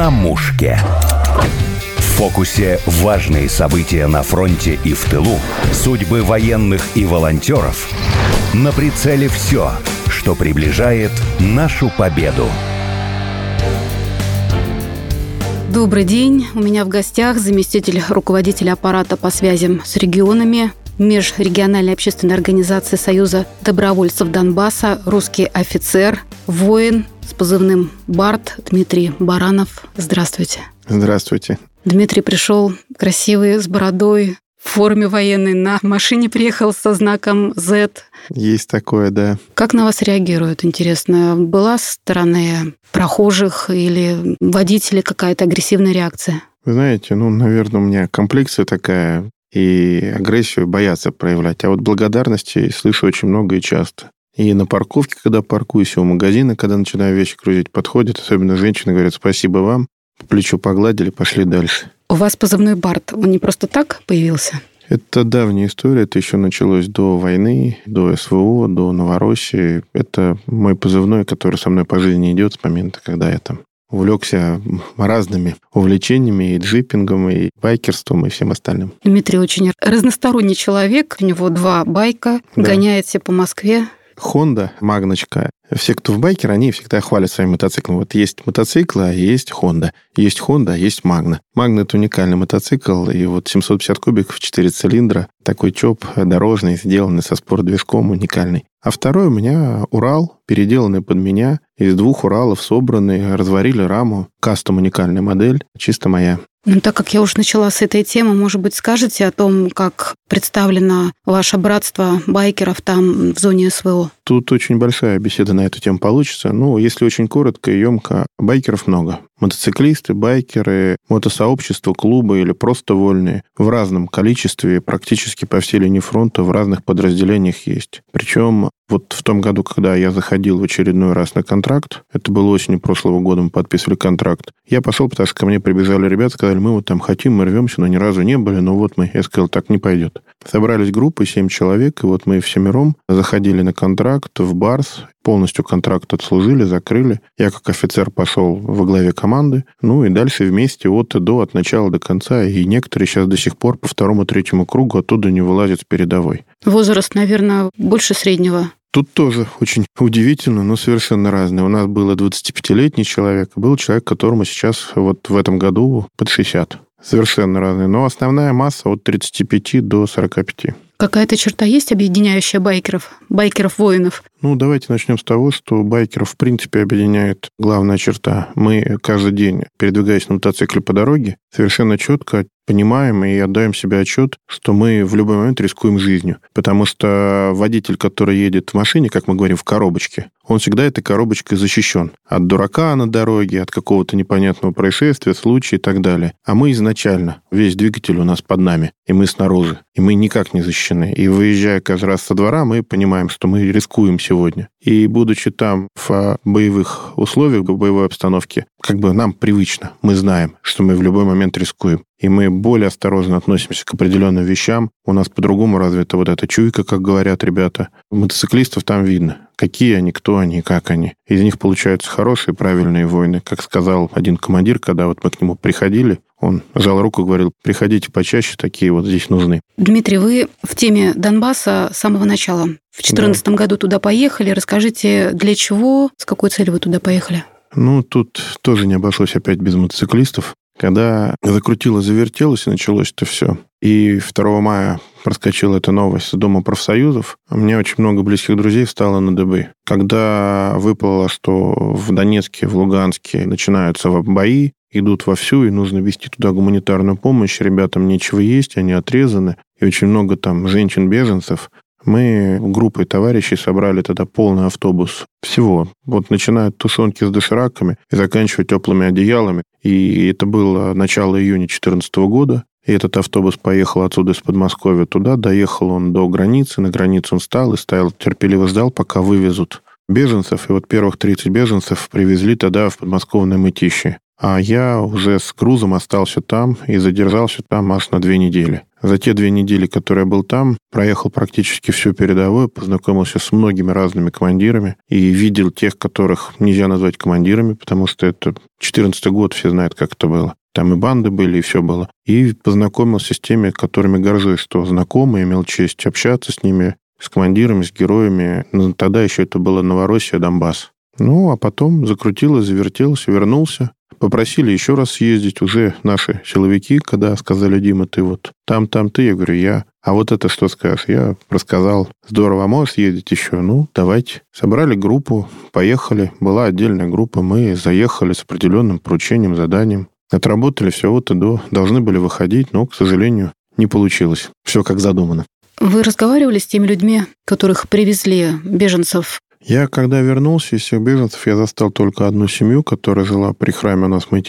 на мушке. В фокусе важные события на фронте и в тылу, судьбы военных и волонтеров. На прицеле все, что приближает нашу победу. Добрый день. У меня в гостях заместитель руководителя аппарата по связям с регионами межрегиональной общественной организации Союза добровольцев Донбасса, русский офицер, воин с позывным «Барт» Дмитрий Баранов. Здравствуйте. Здравствуйте. Дмитрий пришел красивый, с бородой, в форме военной, на машине приехал со знаком Z. Есть такое, да. Как на вас реагируют, интересно? Была со стороны прохожих или водителей какая-то агрессивная реакция? Вы знаете, ну, наверное, у меня комплекция такая, и агрессию боятся проявлять. А вот благодарности слышу очень много и часто. И на парковке, когда паркуюсь, у магазина, когда начинаю вещи грузить, подходят, особенно женщины говорят «спасибо вам», по плечу погладили, пошли дальше. У вас позывной Барт, он не просто так появился? Это давняя история, это еще началось до войны, до СВО, до Новороссии. Это мой позывной, который со мной по жизни идет с момента, когда я там увлекся разными увлечениями и джипингом, и байкерством, и всем остальным. Дмитрий очень разносторонний человек. У него два байка, да. гоняете по Москве. Honda, Магночка. Все, кто в байкер, они всегда хвалят своим мотоциклом. Вот есть мотоциклы, а есть Honda. Есть Honda, а есть Магна. Магна – это уникальный мотоцикл, и вот 750 кубиков, 4 цилиндра, такой чоп дорожный, сделанный со спорт-движком, уникальный. А второй у меня Урал, переделанный под меня, из двух Уралов собранный, разварили раму. Кастом уникальная модель, чисто моя. Ну, так как я уже начала с этой темы, может быть, скажете о том, как представлено ваше братство байкеров там в зоне СВО? Тут очень большая беседа на эту тему получится. Ну, если очень коротко и емко, байкеров много. Мотоциклисты, байкеры, мотосообщества, клубы или просто вольные в разном количестве практически по всей линии фронта в разных подразделениях есть. Причем вот в том году, когда я заходил в очередной раз на контракт, это было осенью прошлого года, мы подписывали контракт, я пошел, потому что ко мне прибежали ребята, сказали, мы вот там хотим, мы рвемся, но ни разу не были, но вот мы. Я сказал, так не пойдет. Собрались группы, семь человек, и вот мы всемиром заходили на контракт в Барс, полностью контракт отслужили, закрыли. Я как офицер пошел во главе команды, ну и дальше вместе от и до, от начала до конца. И некоторые сейчас до сих пор по второму, третьему кругу оттуда не вылазят с передовой. Возраст, наверное, больше среднего. Тут тоже очень удивительно, но совершенно разное. У нас был 25-летний человек, был человек, которому сейчас вот в этом году под 60. Совершенно разные. Но основная масса от 35 до 45. Какая-то черта есть, объединяющая байкеров, байкеров-воинов? Ну, давайте начнем с того, что байкеров в принципе объединяет главная черта. Мы каждый день, передвигаясь на мотоцикле по дороге, совершенно четко понимаем и отдаем себе отчет, что мы в любой момент рискуем жизнью. Потому что водитель, который едет в машине, как мы говорим, в коробочке, он всегда этой коробочкой защищен. От дурака на дороге, от какого-то непонятного происшествия, случая и так далее. А мы изначально, весь двигатель у нас под нами, и мы снаружи. И мы никак не защищены. И выезжая каждый раз со двора, мы понимаем, что мы рискуем сегодня. И будучи там в боевых условиях, в боевой обстановке, как бы нам привычно. Мы знаем, что мы в любой момент рискуем. И мы более осторожно относимся к определенным вещам. У нас по-другому развита вот эта чуйка, как говорят ребята. Мотоциклистов там видно какие они, кто они, как они. Из них получаются хорошие, правильные войны. Как сказал один командир, когда вот мы к нему приходили, он жал руку и говорил, приходите почаще, такие вот здесь нужны. Дмитрий, вы в теме Донбасса с самого начала. В 2014 да. году туда поехали. Расскажите, для чего, с какой целью вы туда поехали? Ну, тут тоже не обошлось опять без мотоциклистов. Когда закрутило, завертелось и началось это все. И 2 мая проскочила эта новость с Дома профсоюзов. У меня очень много близких друзей встало на дыбы. Когда выплыло, что в Донецке, в Луганске начинаются бои, идут вовсю, и нужно вести туда гуманитарную помощь, ребятам нечего есть, они отрезаны, и очень много там женщин-беженцев, мы группой товарищей собрали тогда полный автобус всего. Вот начиная от тушенки с дошираками и заканчивая теплыми одеялами. И это было начало июня 2014 года. И этот автобус поехал отсюда из Подмосковья туда, доехал он до границы, на границу он стал и стоял, терпеливо ждал, пока вывезут беженцев. И вот первых 30 беженцев привезли тогда в подмосковное мытище. А я уже с грузом остался там и задержался там аж на две недели. За те две недели, которые я был там, проехал практически всю передовую, познакомился с многими разными командирами и видел тех, которых нельзя назвать командирами, потому что это 14 год, все знают, как это было. Там и банды были, и все было. И познакомился с теми, которыми горжусь, что знакомый, имел честь общаться с ними, с командирами, с героями. Но тогда еще это было Новороссия, Донбасс. Ну, а потом закрутилось, завертелось, вернулся. Попросили еще раз съездить уже наши силовики, когда сказали, Дима, ты вот там, там ты. Я говорю, я. А вот это что скажешь? Я рассказал, здорово, а можешь съездить еще? Ну, давайте. Собрали группу, поехали. Была отдельная группа, мы заехали с определенным поручением, заданием. Отработали все вот и до. Должны были выходить, но, к сожалению, не получилось. Все как задумано. Вы разговаривали с теми людьми, которых привезли беженцев я, когда вернулся из всех беженцев, я застал только одну семью, которая жила при храме у нас. Мы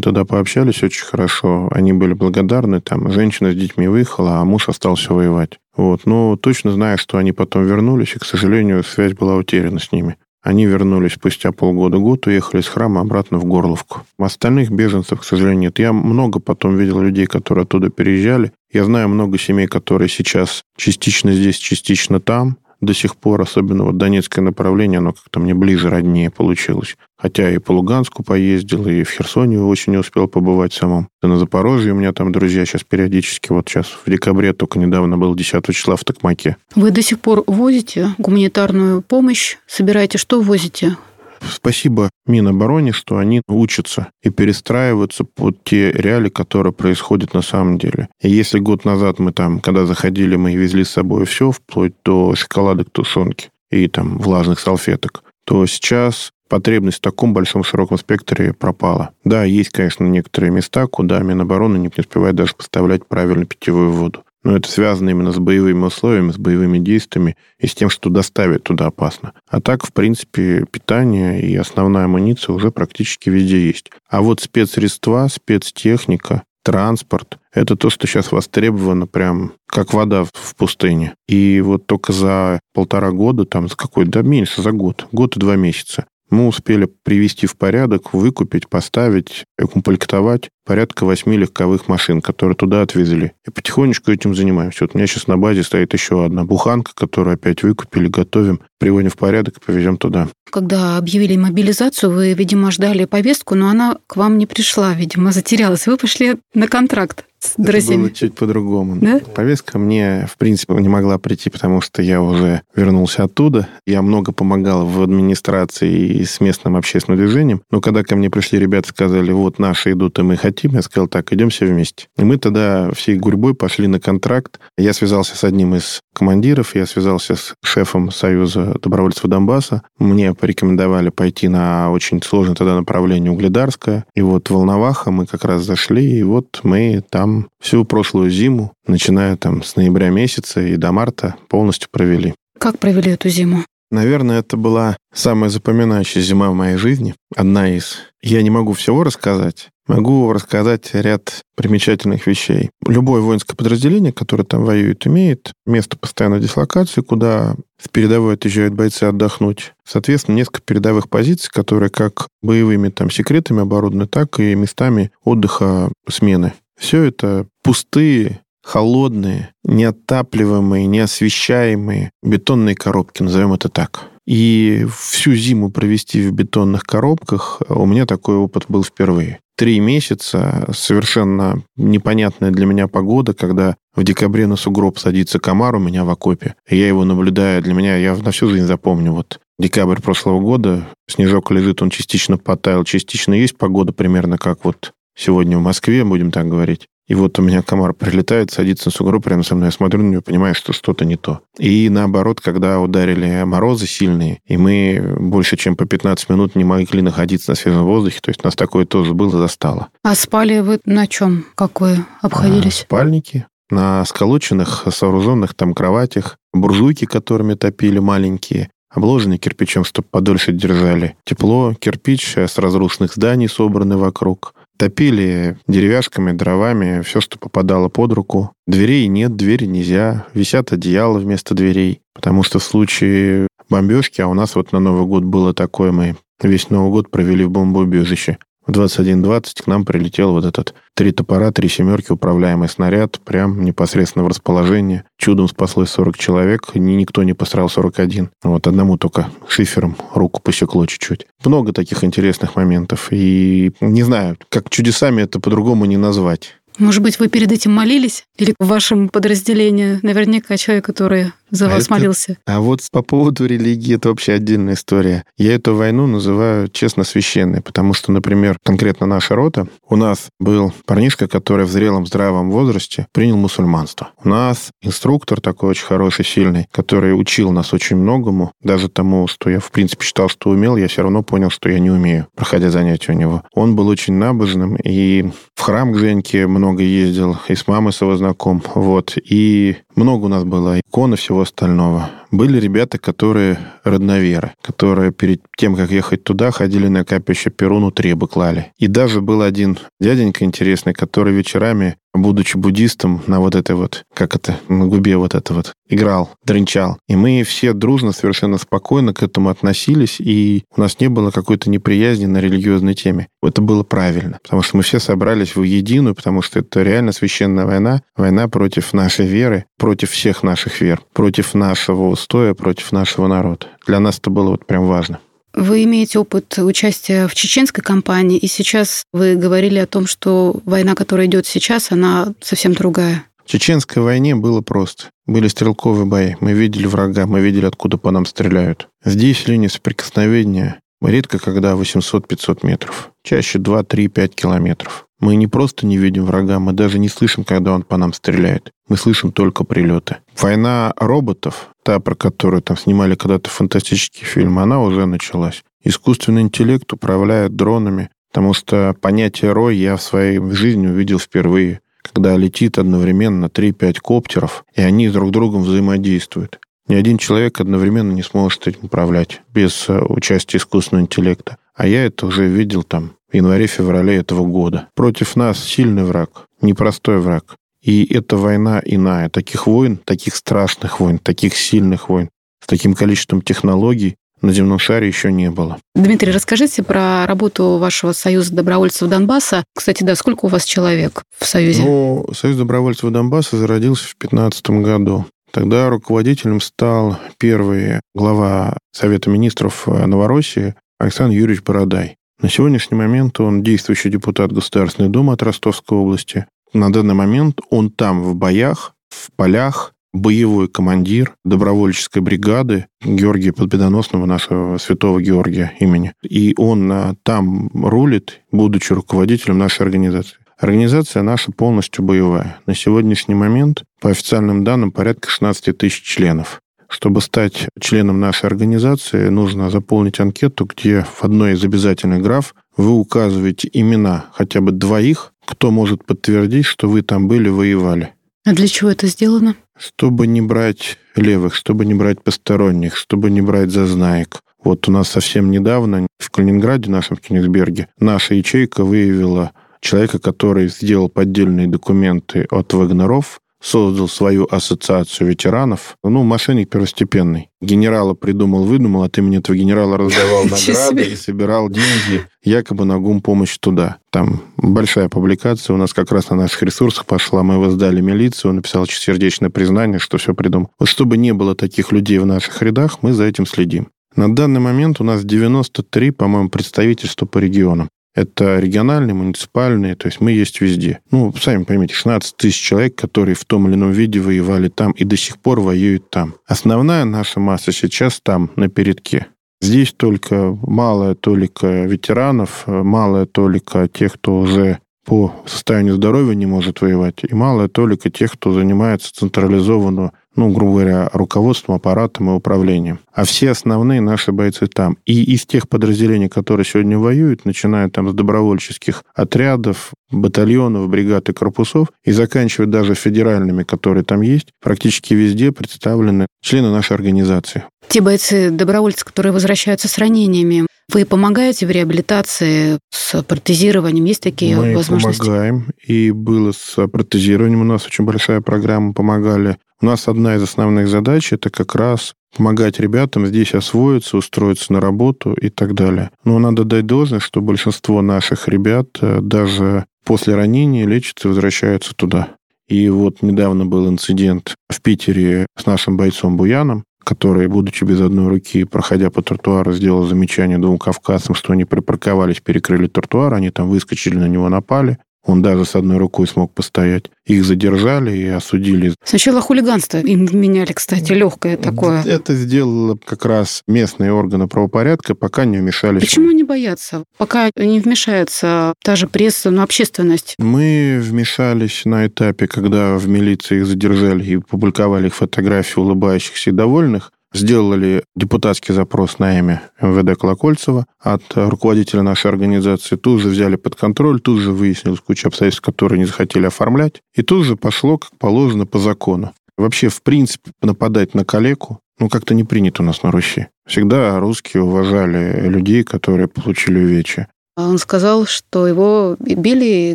тогда пообщались очень хорошо. Они были благодарны. Там женщина с детьми выехала, а муж остался воевать. Вот. Но точно знаю, что они потом вернулись, и, к сожалению, связь была утеряна с ними. Они вернулись спустя полгода-год, уехали с храма обратно в Горловку. Остальных беженцев, к сожалению, нет. Я много потом видел людей, которые оттуда переезжали. Я знаю много семей, которые сейчас частично здесь, частично там до сих пор, особенно вот Донецкое направление, оно как-то мне ближе, роднее получилось. Хотя и по Луганску поездил, и в Херсоне очень не успел побывать самом. И на Запорожье у меня там друзья сейчас периодически, вот сейчас в декабре только недавно был 10 числа в Токмаке. Вы до сих пор возите гуманитарную помощь? Собираете что возите? Спасибо Минобороне, что они учатся и перестраиваются под те реалии, которые происходят на самом деле. И если год назад мы там, когда заходили, мы везли с собой все, вплоть до шоколадок, тушенки и там влажных салфеток, то сейчас потребность в таком большом широком спектре пропала. Да, есть, конечно, некоторые места, куда Минобороны не успевает даже поставлять правильно питьевую воду. Но это связано именно с боевыми условиями, с боевыми действиями и с тем, что доставить туда опасно. А так, в принципе, питание и основная амуниция уже практически везде есть. А вот спецсредства, спецтехника, транспорт – это то, что сейчас востребовано прям как вода в пустыне. И вот только за полтора года, там, за какой, да меньше, за год, год и два месяца, мы успели привести в порядок, выкупить, поставить, укомплектовать порядка восьми легковых машин, которые туда отвезли. И потихонечку этим занимаемся. Вот у меня сейчас на базе стоит еще одна буханка, которую опять выкупили, готовим, приводим в порядок и повезем туда. Когда объявили мобилизацию, вы, видимо, ждали повестку, но она к вам не пришла, видимо, затерялась. Вы пошли на контракт друзьями. Это было чуть по-другому. Да? Повестка мне, в принципе, не могла прийти, потому что я уже вернулся оттуда. Я много помогал в администрации и с местным общественным движением. Но когда ко мне пришли ребята, сказали, вот наши идут, и мы хотим, я сказал, так, идем все вместе. И мы тогда всей гурьбой пошли на контракт. Я связался с одним из командиров, я связался с шефом Союза добровольцев Донбасса. Мне порекомендовали пойти на очень сложное тогда направление Угледарское. И вот Волноваха мы как раз зашли, и вот мы там всю прошлую зиму, начиная там с ноября месяца и до марта, полностью провели. Как провели эту зиму? Наверное, это была самая запоминающая зима в моей жизни. Одна из. Я не могу всего рассказать. Могу рассказать ряд примечательных вещей. Любое воинское подразделение, которое там воюет, имеет место постоянной дислокации, куда с передовой отъезжают бойцы отдохнуть. Соответственно, несколько передовых позиций, которые как боевыми там секретами оборудованы, так и местами отдыха смены. Все это пустые, холодные, неотапливаемые, неосвещаемые бетонные коробки, назовем это так. И всю зиму провести в бетонных коробках у меня такой опыт был впервые. Три месяца, совершенно непонятная для меня погода, когда в декабре на сугроб садится комар у меня в окопе. Я его наблюдаю, для меня, я на всю жизнь запомню. Вот декабрь прошлого года, снежок лежит, он частично потаял, частично есть погода примерно как вот сегодня в Москве, будем так говорить. И вот у меня комар прилетает, садится на сугроб прямо со мной. Я смотрю на него, понимаю, что что-то не то. И наоборот, когда ударили морозы сильные, и мы больше чем по 15 минут не могли находиться на свежем воздухе, то есть нас такое тоже было, застало. А спали вы на чем? Как вы обходились? А, спальники, на сколоченных, сооруженных там кроватях, буржуйки, которыми топили маленькие, обложенные кирпичом, чтобы подольше держали. Тепло, кирпич с разрушенных зданий собраны вокруг. Топили деревяшками, дровами, все, что попадало под руку. Дверей нет, двери нельзя. Висят одеяла вместо дверей. Потому что в случае бомбежки, а у нас вот на Новый год было такое, мы весь Новый год провели в бомбоубежище. В 21.20 к нам прилетел вот этот три топора, три семерки, управляемый снаряд, прям непосредственно в расположение. Чудом спаслось 40 человек, ни, никто не пострадал 41. Вот одному только шифером руку посекло чуть-чуть. Много таких интересных моментов. И не знаю, как чудесами это по-другому не назвать. Может быть, вы перед этим молились? Или в вашем подразделении наверняка человек, который за а вас это... молился? А вот по поводу религии это вообще отдельная история. Я эту войну называю честно священной, потому что, например, конкретно наша рота, у нас был парнишка, который в зрелом здравом возрасте принял мусульманство. У нас инструктор такой очень хороший, сильный, который учил нас очень многому, даже тому, что я в принципе считал, что умел, я все равно понял, что я не умею, проходя занятия у него. Он был очень набожным, и в храм к Женьке много ездил, и с мамой с его знаком, вот, и много у нас было икон и всего остального. Были ребята, которые родноверы, которые перед тем, как ехать туда, ходили на капище Перуну требы клали. И даже был один дяденька интересный, который вечерами, будучи буддистом, на вот этой вот, как это, на губе вот это вот, играл, дрынчал. И мы все дружно, совершенно спокойно к этому относились, и у нас не было какой-то неприязни на религиозной теме. Это было правильно, потому что мы все собрались в единую, потому что это реально священная война, война против нашей веры, против всех наших вер, против нашего устоя, против нашего народа. Для нас это было вот прям важно. Вы имеете опыт участия в чеченской кампании, и сейчас вы говорили о том, что война, которая идет сейчас, она совсем другая. В чеченской войне было просто. Были стрелковые бои. Мы видели врага, мы видели, откуда по нам стреляют. Здесь линия соприкосновения редко когда 800-500 метров. Чаще 2, 3, 5 километров. Мы не просто не видим врага, мы даже не слышим, когда он по нам стреляет. Мы слышим только прилеты. Война роботов, та, про которую там снимали когда-то фантастический фильм, она уже началась. Искусственный интеллект управляет дронами, потому что понятие «рой» я в своей жизни увидел впервые, когда летит одновременно 3-5 коптеров, и они друг с другом взаимодействуют. Ни один человек одновременно не сможет этим управлять без э, участия искусственного интеллекта. А я это уже видел там январе-феврале этого года. Против нас сильный враг, непростой враг. И эта война иная. Таких войн, таких страшных войн, таких сильных войн, с таким количеством технологий на земном шаре еще не было. Дмитрий, расскажите про работу вашего Союза добровольцев Донбасса. Кстати, да, сколько у вас человек в Союзе? Ну, Союз добровольцев Донбасса зародился в 2015 году. Тогда руководителем стал первый глава Совета министров Новороссии Александр Юрьевич Бородай. На сегодняшний момент он действующий депутат Государственной Думы от Ростовской области. На данный момент он там в боях, в полях, боевой командир добровольческой бригады Георгия Победоносного, нашего святого Георгия имени. И он а, там рулит, будучи руководителем нашей организации. Организация наша полностью боевая. На сегодняшний момент, по официальным данным, порядка 16 тысяч членов. Чтобы стать членом нашей организации, нужно заполнить анкету, где в одной из обязательных граф вы указываете имена хотя бы двоих, кто может подтвердить, что вы там были, воевали. А для чего это сделано? Чтобы не брать левых, чтобы не брать посторонних, чтобы не брать зазнаек. Вот у нас совсем недавно в Калининграде, нашем Кенигсберге, наша ячейка выявила человека, который сделал поддельные документы от Вагнеров, создал свою ассоциацию ветеранов. Ну, мошенник первостепенный. Генерала придумал, выдумал, от имени этого генерала раздавал награды и собирал деньги якобы на гум помощь туда. Там большая публикация у нас как раз на наших ресурсах пошла. Мы его сдали милицию, он написал сердечное признание, что все придумал. Вот чтобы не было таких людей в наших рядах, мы за этим следим. На данный момент у нас 93, по-моему, представительства по регионам. Это региональные, муниципальные, то есть мы есть везде. Ну, сами поймите, 16 тысяч человек, которые в том или ином виде воевали там и до сих пор воюют там. Основная наша масса сейчас там, на передке. Здесь только малая толика ветеранов, малая толика тех, кто уже по состоянию здоровья не может воевать, и малая толика тех, кто занимается централизованно ну, грубо говоря, руководством, аппаратом и управлением. А все основные наши бойцы там. И из тех подразделений, которые сегодня воюют, начиная там с добровольческих отрядов, батальонов, бригад и корпусов, и заканчивая даже федеральными, которые там есть, практически везде представлены члены нашей организации. Те бойцы-добровольцы, которые возвращаются с ранениями, вы помогаете в реабилитации с протезированием? Есть такие Мы возможности? помогаем. И было с протезированием у нас очень большая программа. Помогали У нас одна из основных задач – это как раз помогать ребятам здесь освоиться, устроиться на работу и так далее. Но надо дать должность, что большинство наших ребят э, даже после ранения лечатся и возвращаются туда. И вот недавно был инцидент в Питере с нашим бойцом Буяном, который, будучи без одной руки, проходя по тротуару, сделал замечание двум кавказцам, что они припарковались, перекрыли тротуар, они там выскочили, на него напали. Он даже с одной рукой смог постоять. Их задержали и осудили. Сначала хулиганство им меняли, кстати, легкое такое. Это сделало как раз местные органы правопорядка, пока не вмешались. Почему они боятся? Пока не вмешается та же пресса, но общественность. Мы вмешались на этапе, когда в милиции их задержали и публиковали их фотографии улыбающихся и довольных сделали депутатский запрос на имя МВД Колокольцева от руководителя нашей организации. Тут же взяли под контроль, тут же выяснилось кучу обстоятельств, которые не захотели оформлять. И тут же пошло, как положено, по закону. Вообще, в принципе, нападать на калеку, ну, как-то не принято у нас на Руси. Всегда русские уважали людей, которые получили увечья. Он сказал, что его били и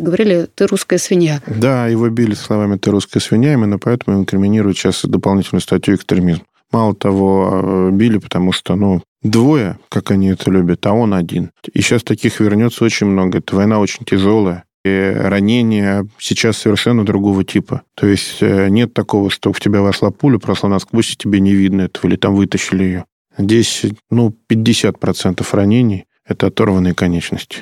говорили, ты русская свинья. Да, его били словами «ты русская свинья», именно поэтому инкриминируют сейчас дополнительную статью экстремизм. Мало того, э, били, потому что, ну, двое, как они это любят, а он один. И сейчас таких вернется очень много. Эта война очень тяжелая. И ранения сейчас совершенно другого типа. То есть э, нет такого, что в тебя вошла пуля, прошла насквозь, и тебе не видно этого, или там вытащили ее. Здесь, ну, 50% ранений – это оторванные конечности.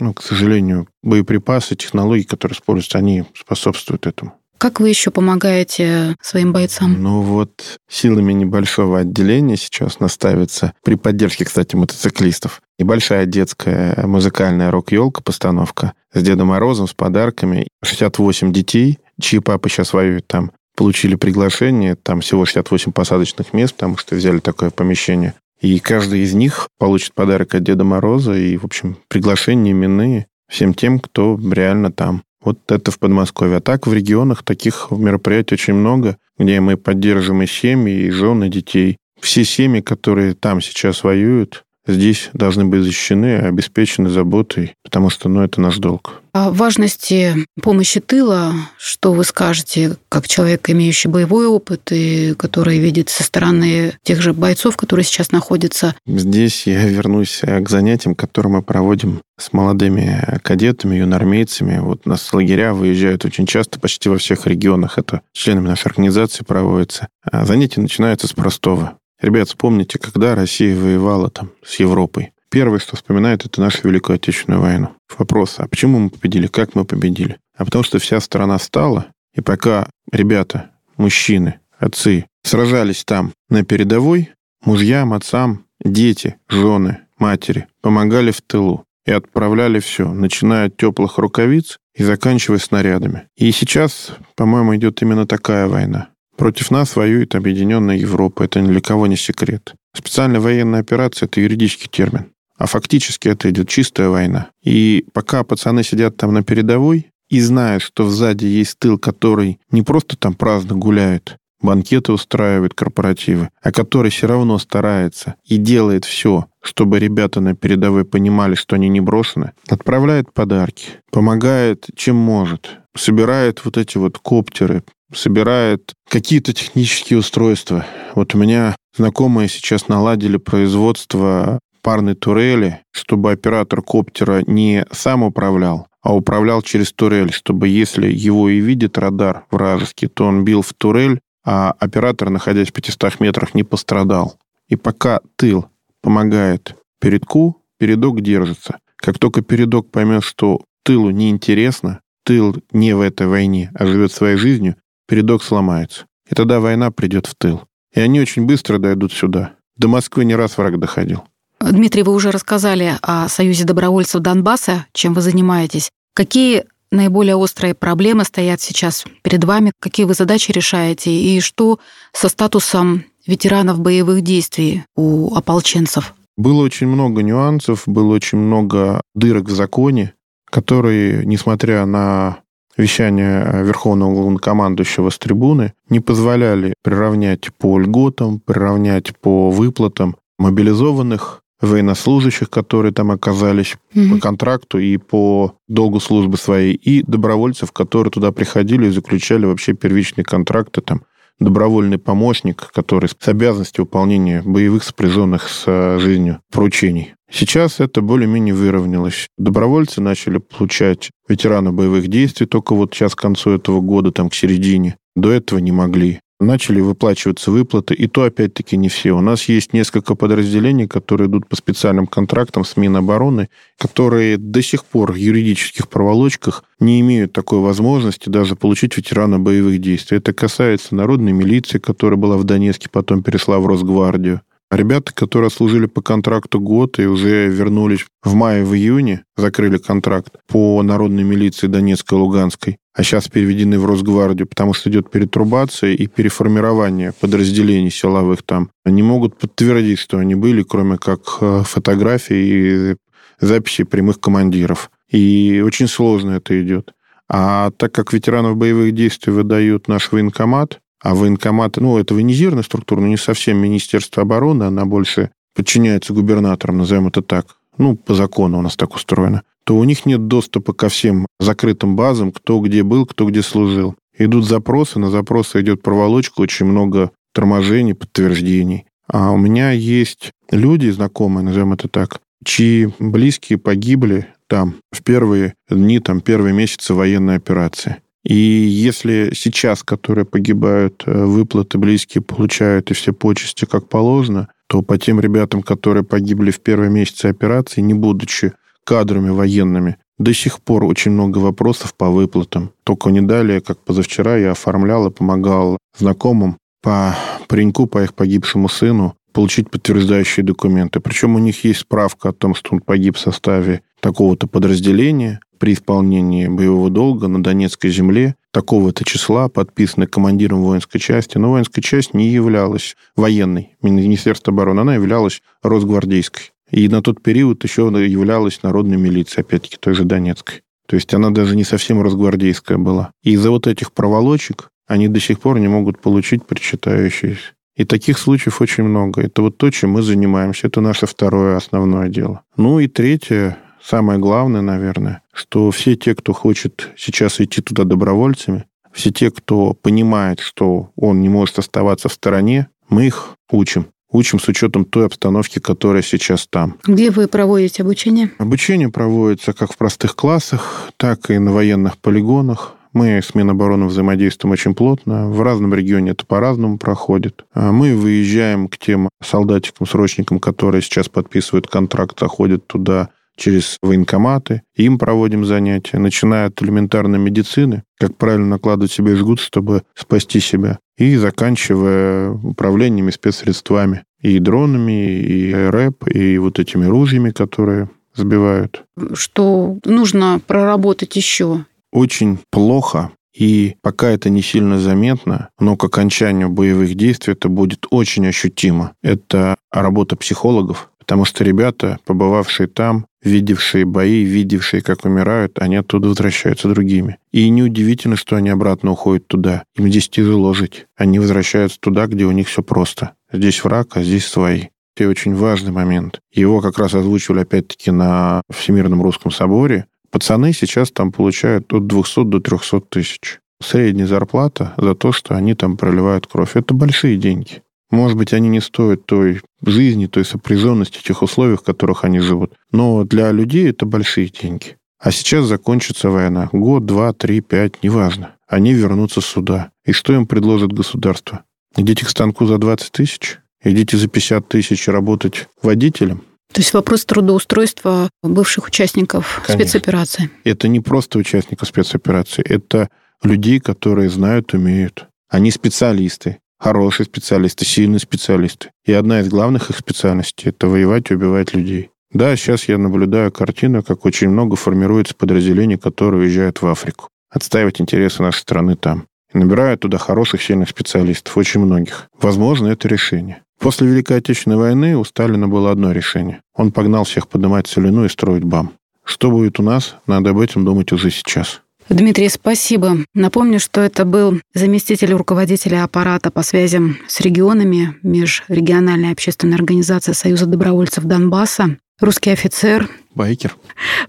Ну, к сожалению, боеприпасы, технологии, которые используются, они способствуют этому. Как вы еще помогаете своим бойцам? Ну вот силами небольшого отделения сейчас наставится при поддержке, кстати, мотоциклистов. Небольшая детская музыкальная рок-елка постановка с Дедом Морозом, с подарками. 68 детей, чьи папы сейчас воюют там, получили приглашение. Там всего 68 посадочных мест, потому что взяли такое помещение. И каждый из них получит подарок от Деда Мороза и, в общем, приглашения именные всем тем, кто реально там. Вот это в Подмосковье. А так в регионах таких мероприятий очень много, где мы поддерживаем и семьи, и жены, детей. Все семьи, которые там сейчас воюют, здесь должны быть защищены, обеспечены заботой, потому что ну, это наш долг. О важности помощи тыла, что вы скажете, как человек, имеющий боевой опыт и который видит со стороны тех же бойцов, которые сейчас находятся? Здесь я вернусь к занятиям, которые мы проводим с молодыми кадетами, юнормейцами. Вот у нас лагеря выезжают очень часто, почти во всех регионах. Это членами нашей организации проводится. А занятия начинаются с простого. Ребят, вспомните, когда Россия воевала там с Европой. Первое, что вспоминают, это нашу Великую Отечественную войну. Вопрос, а почему мы победили, как мы победили? А потому что вся страна стала, и пока ребята, мужчины, отцы сражались там на передовой, мужьям, отцам, дети, жены, матери помогали в тылу и отправляли все, начиная от теплых рукавиц и заканчивая снарядами. И сейчас, по-моему, идет именно такая война. Против нас воюет Объединенная Европа. Это ни для кого не секрет. Специальная военная операция – это юридический термин. А фактически это идет чистая война. И пока пацаны сидят там на передовой и знают, что сзади есть тыл, который не просто там праздно гуляет, банкеты устраивает, корпоративы, а который все равно старается и делает все, чтобы ребята на передовой понимали, что они не брошены, отправляет подарки, помогает чем может, собирает вот эти вот коптеры, собирает какие-то технические устройства. Вот у меня знакомые сейчас наладили производство парной турели, чтобы оператор коптера не сам управлял, а управлял через турель, чтобы если его и видит радар вражеский, то он бил в турель, а оператор, находясь в 500 метрах, не пострадал. И пока тыл помогает передку, передок держится. Как только передок поймет, что тылу неинтересно, тыл не в этой войне, а живет своей жизнью, передок сломается. И тогда война придет в тыл. И они очень быстро дойдут сюда. До Москвы не раз враг доходил. Дмитрий, вы уже рассказали о Союзе добровольцев Донбасса, чем вы занимаетесь. Какие наиболее острые проблемы стоят сейчас перед вами, какие вы задачи решаете и что со статусом ветеранов боевых действий у ополченцев? Было очень много нюансов, было очень много дырок в законе, которые, несмотря на вещание Верховного главнокомандующего с трибуны, не позволяли приравнять по льготам, приравнять по выплатам мобилизованных военнослужащих, которые там оказались mm-hmm. по контракту и по долгу службы своей, и добровольцев, которые туда приходили и заключали вообще первичные контракты там добровольный помощник, который с обязанностью выполнения боевых сопряженных с э, жизнью поручений. Сейчас это более-менее выровнялось. Добровольцы начали получать ветераны боевых действий только вот сейчас к концу этого года, там к середине. До этого не могли начали выплачиваться выплаты, и то, опять-таки, не все. У нас есть несколько подразделений, которые идут по специальным контрактам с Минобороны, которые до сих пор в юридических проволочках не имеют такой возможности даже получить ветерана боевых действий. Это касается народной милиции, которая была в Донецке, потом перешла в Росгвардию. Ребята, которые служили по контракту год и уже вернулись в мае, в июне, закрыли контракт по народной милиции Донецкой и Луганской, а сейчас переведены в Росгвардию, потому что идет перетрубация и переформирование подразделений силовых там. Они могут подтвердить, что они были, кроме как э, фотографий и записи прямых командиров. И очень сложно это идет. А так как ветеранов боевых действий выдают наш военкомат, а военкомат, ну, это военизированная структура, но не совсем Министерство обороны, она больше подчиняется губернаторам, назовем это так. Ну, по закону у нас так устроено. То у них нет доступа ко всем закрытым базам, кто где был, кто где служил. Идут запросы, на запросы идет проволочка, очень много торможений, подтверждений. А у меня есть люди, знакомые, назовем это так, чьи близкие погибли там в первые дни, там, первые месяцы военной операции. И если сейчас, которые погибают, э, выплаты близкие получают и все почести как положено, то по тем ребятам, которые погибли в первые месяцы операции, не будучи кадрами военными, до сих пор очень много вопросов по выплатам. Только не далее, как позавчера, я оформлял и помогал знакомым по пареньку, по их погибшему сыну, получить подтверждающие документы. Причем у них есть справка о том, что он погиб в составе такого-то подразделения, при исполнении боевого долга на Донецкой земле такого-то числа, подписанный командиром воинской части. Но воинская часть не являлась военной, Министерство обороны, она являлась Росгвардейской. И на тот период еще являлась народной милицией, опять-таки, той же Донецкой. То есть она даже не совсем росгвардейская была. И из-за вот этих проволочек они до сих пор не могут получить причитающиеся. И таких случаев очень много. Это вот то, чем мы занимаемся. Это наше второе основное дело. Ну и третье, самое главное, наверное, что все те, кто хочет сейчас идти туда добровольцами, все те, кто понимает, что он не может оставаться в стороне, мы их учим. Учим с учетом той обстановки, которая сейчас там. Где вы проводите обучение? Обучение проводится как в простых классах, так и на военных полигонах. Мы с Минобороны взаимодействуем очень плотно. В разном регионе это по-разному проходит. А мы выезжаем к тем солдатикам, срочникам, которые сейчас подписывают контракт, заходят туда через военкоматы, им проводим занятия, начиная от элементарной медицины, как правильно накладывать себе жгут, чтобы спасти себя, и заканчивая управлениями спецсредствами, и дронами, и рэп, и вот этими ружьями, которые сбивают. Что нужно проработать еще? Очень плохо и пока это не сильно заметно, но к окончанию боевых действий это будет очень ощутимо. Это работа психологов, потому что ребята, побывавшие там, видевшие бои, видевшие, как умирают, они оттуда возвращаются другими. И неудивительно, что они обратно уходят туда. Им здесь тяжело жить. Они возвращаются туда, где у них все просто. Здесь враг, а здесь свои. Это очень важный момент. Его как раз озвучивали опять-таки на Всемирном русском соборе. Пацаны сейчас там получают от 200 до 300 тысяч. Средняя зарплата за то, что они там проливают кровь. Это большие деньги. Может быть, они не стоят той жизни, той сопряженности, тех условиях, в которых они живут. Но для людей это большие деньги. А сейчас закончится война. Год, два, три, пять, неважно. Они вернутся сюда. И что им предложит государство? Идите к станку за 20 тысяч? Идите за 50 тысяч работать водителем? То есть вопрос трудоустройства бывших участников Конечно. спецоперации. Это не просто участников спецоперации, это людей, которые знают, умеют. Они специалисты хорошие специалисты, сильные специалисты. И одна из главных их специальностей – это воевать и убивать людей. Да, сейчас я наблюдаю картину, как очень много формируется подразделений, которые уезжают в Африку. Отстаивать интересы нашей страны там. И набирают туда хороших, сильных специалистов, очень многих. Возможно, это решение. После Великой Отечественной войны у Сталина было одно решение. Он погнал всех поднимать целину и строить БАМ. Что будет у нас, надо об этом думать уже сейчас. Дмитрий, спасибо. Напомню, что это был заместитель руководителя аппарата по связям с регионами Межрегиональной общественной организации Союза добровольцев Донбасса, русский офицер. Байкер.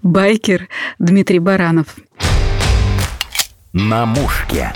Байкер Дмитрий Баранов. На мушке.